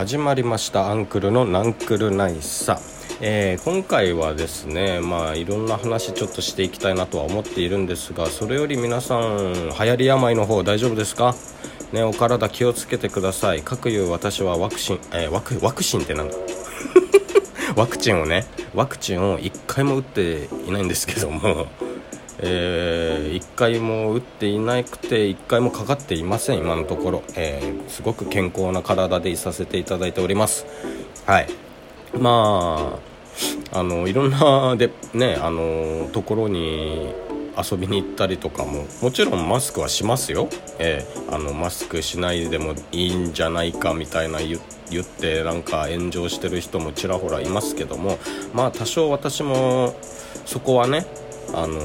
始まりましたアンクルのナンクルナイサ。えー、今回はですねまあいろんな話ちょっとしていきたいなとは思っているんですがそれより皆さん流行り病の方大丈夫ですか？ねお体気をつけてください。かくいう私はワクチン、えー、ワクワクチンってなん？だ ワクチンをねワクチンを1回も打っていないんですけども。えー、1回も打っていなくて1回もかかっていません今のところ、えー、すごく健康な体でいさせていただいております。はい。まああのいろんなでねあのところに遊びに行ったりとかももちろんマスクはしますよ、えー、あのマスクしないでもいいんじゃないかみたいな言ってなんか炎上してる人もちらほらいますけども。まあ多少私もそこはねあの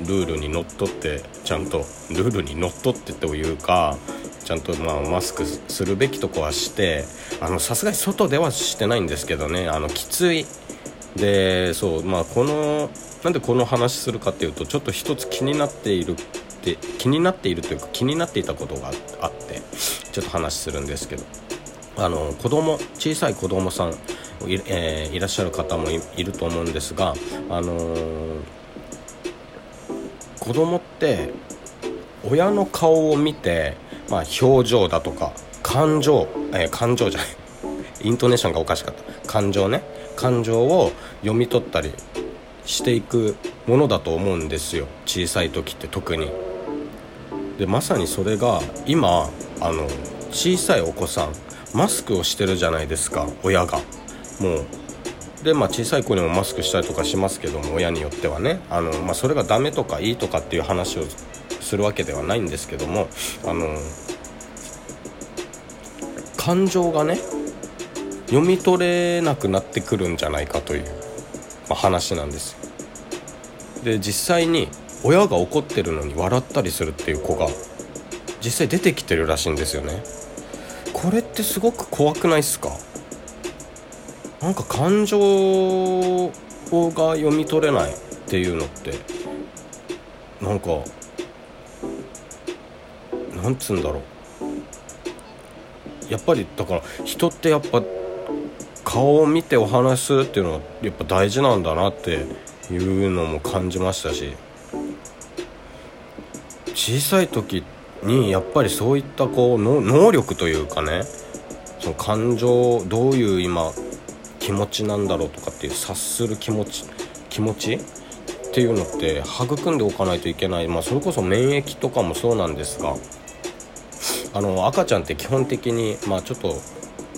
ルールにのっとってちゃんとルールにのっとってというかちゃんとまあマスクするべきとこはしてさすがに外ではしてないんですけどねあのきつい。でそうまあこのなんでこの話するかっていうとちょっと一つ気になっているって気になっているというか気になっていたことがあってちょっと話するんですけどあの子供小さい子供さんい,、えー、いらっしゃる方もいると思うんですがあのー子供って親の顔を見て、まあ、表情だとか感情、えー、感情じゃない。イントネーションがおかしかった。感情ね。感情を読み取ったりしていくものだと思うんですよ。小さい時って特に。でまさにそれが今あの小さいお子さんマスクをしてるじゃないですか親が。もうで、まあ、小さい子にもマスクしたりとかしますけども親によってはね。あの、まあ、それがダメとかいいとかっていう話をするわけではないんですけどもあの感情がね読み取れなくなってくるんじゃないかという、まあ、話なんですで実際に親が怒ってるのに笑ったりするっていう子が実際出てきてるらしいんですよね。これってすごく怖くないっすか？なんか感情が読み取れないっていうのってなんかなんつうんだろう。やっぱりだから人ってやっぱ顔を見てお話しするっていうのはやっぱ大事なんだなっていうのも感じましたし。小さい時にやっぱりそういったこう能力というかねその感情どういう今気持ちなんだろうとかっていう察する気持ち気持ち？っていうのって育んでおかないといけない、まあ、それこそ免疫とかもそうなんですがあの赤ちゃんって基本的に、まあ、ちょっと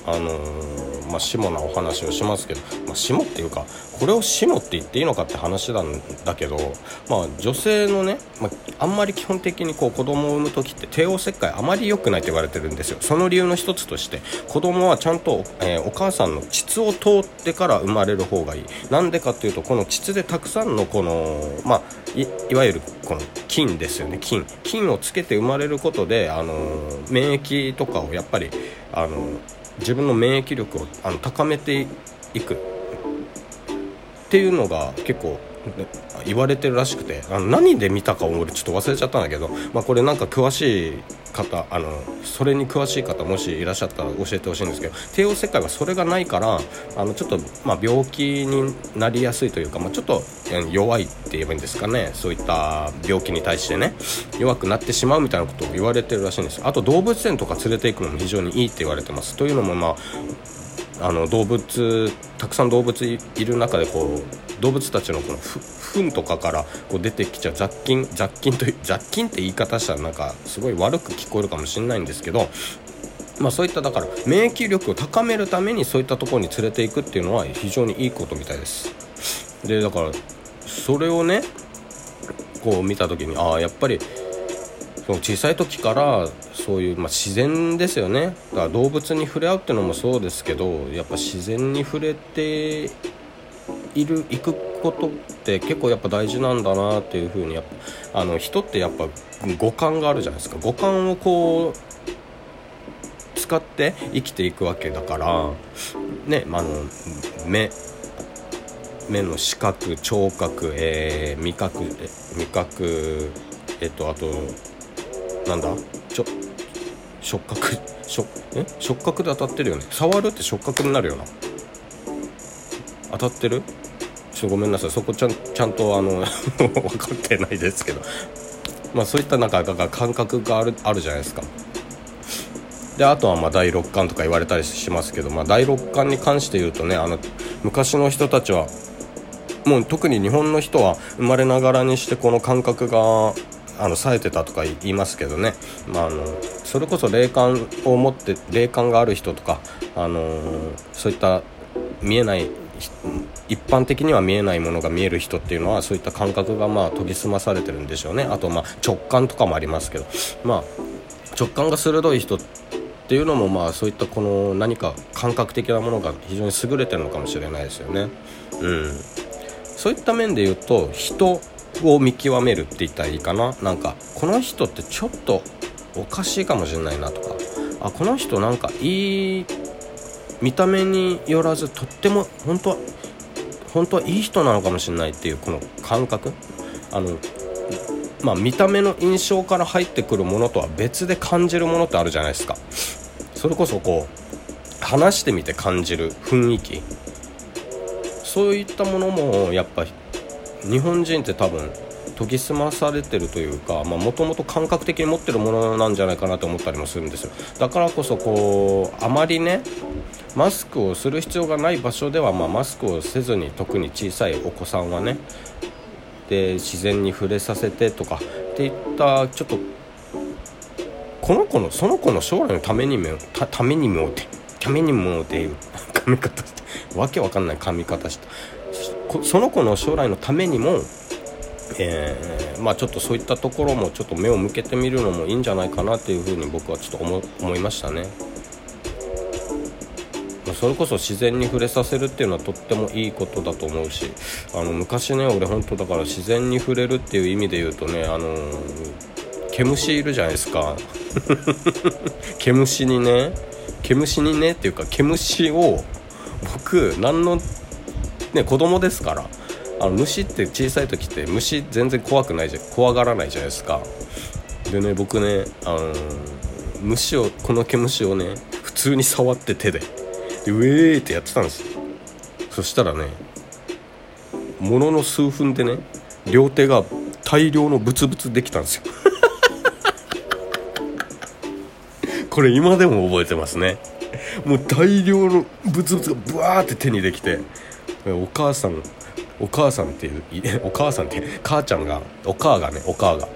あのー、まあ、下なお話をしますけど、まあ、下っていうかこれを下って言っていいのかって話なんだけど、まあ、女性のね、まあ、あんまり基本的にこう子供を産む時って帝王切開あまり良くないと言われてるんですよ。その理由の一つとして子供はちゃんと、えー、お母さんの膣を通ってから生まれる方がいい。なんでかっていうとこの膣でたくさんのこの、まあ、いいわゆるこの菌ですよね。菌菌をつけて生まれることで、あのー、免疫とかをやっぱり、あのー自分の免疫力をあの高めていく。っていうのが結構言われてるらしくてあの何で見たか俺ちょっと忘れちゃったんだけど、まあ、これなんか詳しい方あのそれに詳しい方もしいらっしゃったら教えてほしいんですけど帝王切開はそれがないからあのちょっと、まあ、病気になりやすいというか、まあ、ちょっと弱いって言えばいいんですかね。そういった病気に対してね弱くなってしまうみたいなことを言われてるらしいんです。あと動物園とか連れて行くのも非常にいいって言われてます。というのもまああの動物たくさん動物いる中でこう動物たちのこの糞とかからこう出てきちゃう雑菌雑菌と雑菌って言い方したらなんかすごい悪く聞こえるかもしれないんですけどまあ、そういっただから免疫力を高めるためにそういったところに連れていくっていうのは非常にいいことみたいです。でだからそれをねこう見た時にああやっぱり小さい時からそういう、まあ、自然ですよね。だから動物に触れ合うっていうのもそうですけどやっぱ自然に触れている行くことって結構やっぱ大事なんだなっていうふうにやっぱあの人ってやっぱ五感があるじゃないですか。五感をこう使って生きていくわけだからね、あ、の目目の視覚聴覚、えー、味覚味覚えっとあとなんだ？ちょ触覚触え？触覚で当たってるよね。触るって触覚になるよな。当たってる？ちょっとごめんなさい。そこちゃんちゃんとあの 分かってないですけど。まあそういったなんか感覚があるあるじゃないですか。であとはま第六感とか言われたりしますけど、まあ、第六感に関して言うとねあの昔の人たちはもう特に日本の人は生まれながらにしてこの感覚があの冴えてたとか言いますけどね、まあ、あのそれこそ霊感を持って霊感がある人とか、あのそういった見えない一般的には見えないものが見える人っていうのはそういった感覚がまあ研ぎ澄まされてるんでしょうね。あとまあ直感とかもありますけど。まあ直感が鋭い人っていうのもまあそういったこの何か感覚的なものが非常に優れてるのかもしれないですよね。うん。そういった面で言うと人を見極めるって言ったらいいかな。なんかこの人ってちょっとおかしいかもしれないなとか。あこの人なんかいい見た目によらずとっても本当は本当はいい人なのかもしれないっていうこの感覚。あのまあ、見た目の印象から入ってくるものとは別で感じるものってあるじゃないですか。それこそこう話してみて感じる雰囲気。そういったものもやっぱ日本人って多分研ぎ澄まされてるというかもともと感覚的に持ってるものなんじゃないかなと思ったりもするんですよ。だからこそこうあまりねマスクをする必要がない場所では、まあ、マスクをせずに特に小さいお子さんはねで自然に触れさせてとかっていったちょっとこの子のその子の将来のためにもためにもってためにもっていう髪型してわけわかんない髪型してその子の将来のためにもえー、まあちょっとそういったところもちょっと目を向けてみるのもいいんじゃないかなっていうふうに僕はちょっと思いましたね。それこそ自然に触れさせるっていうのはとってもいいことだと思うしあの昔ね俺本当だから自然に触れるっていう意味で言うとねあの毛虫いるじゃないですか 毛虫にね毛虫にねっていうか毛虫を僕何のね子供ですからあの虫って小さい時って虫全然怖くないじゃ怖がらないじゃないですか。でね僕ねあの虫をこの毛虫をね普通に触って手ででウェーってやってたんです。よそしたらねものの数分でね両手が大量のブツブツできたんですよ。これ今でも覚えてますね。もう大量のブツブツがブワーって手にできてお母さんお母さんっていう お母さんって母ちゃんがお母がねお母が。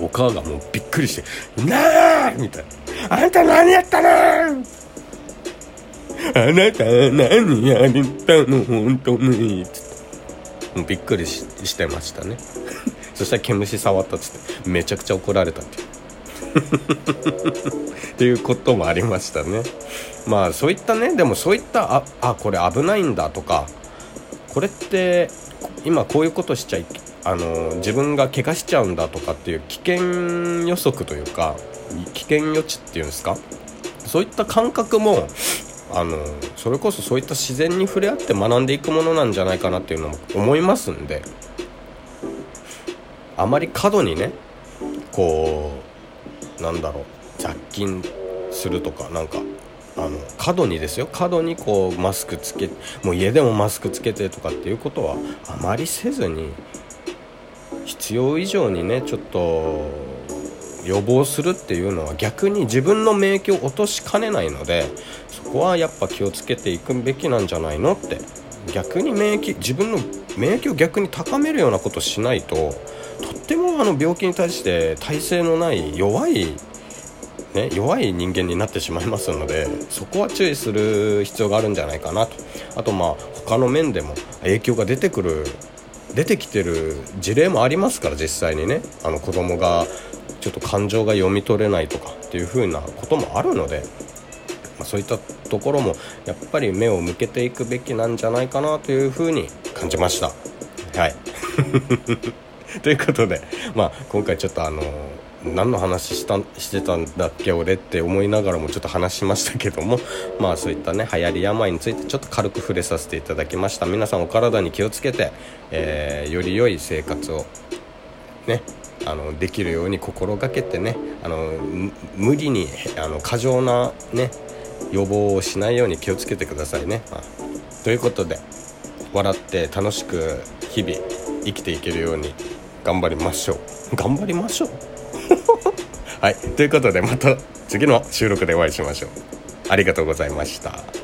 お母がもうびっくりして「なあ!」みたいな「あんた何やったのあなた何やったの？本当にもうびっくりししてましたね。そしたら毛虫触ったっつってめちゃくちゃ怒られたって っていうこともありましたね。まあそういったねでもそういったああこれ危ないんだとかこれって今こういうことしちゃいあの自分が怪我しちゃうんだとかっていう危険予測というか危険予知っていうんですか？そういった感覚もあのそれこそそういった自然に触れ合って学んでいくものなんじゃないかなっていうのも思いますんであまり過度にねこうなんだろう雑菌するとかなんかあの過度にですよ。過度にこうマスクつけもう家でもマスクつけてとかっていうことはあまりせずに必要以上にねちょっと予防するっていうのは逆に自分の免疫を落としかねないのでそこはやっぱ気をつけていくべきなんじゃないのって逆に免疫自分の免疫を逆に高めるようなことしないととってもあの病気に対して耐性のない弱いね、弱い人間になってしまいますのでそこは注意する必要があるんじゃないかなと。あとまあ他の面でも影響が出てくる出てきてる事例もありますから実際にね。あの子供がちょっと感情が読み取れないとかっていう風なこともあるので、まあ、そういったところもやっぱり目を向けていくべきなんじゃないかなという風に感じました。はい。ということで、まあ、今回ちょっとあの何の話したしてたんだっけ俺って思いながらもちょっと話しましたけども。まあそういったね流行り病についてちょっと軽く触れさせていただきました。皆さんお体に気をつけて、えー、より良い生活をねあのできるように心がけてねあの無理にあの過剰なね予防をしないように気をつけてくださいね。ということで笑って楽しく日々生きていけるように頑張りましょう。頑張りましょう？はい。ということでまた次の収録でお会いしましょう。ありがとうございました。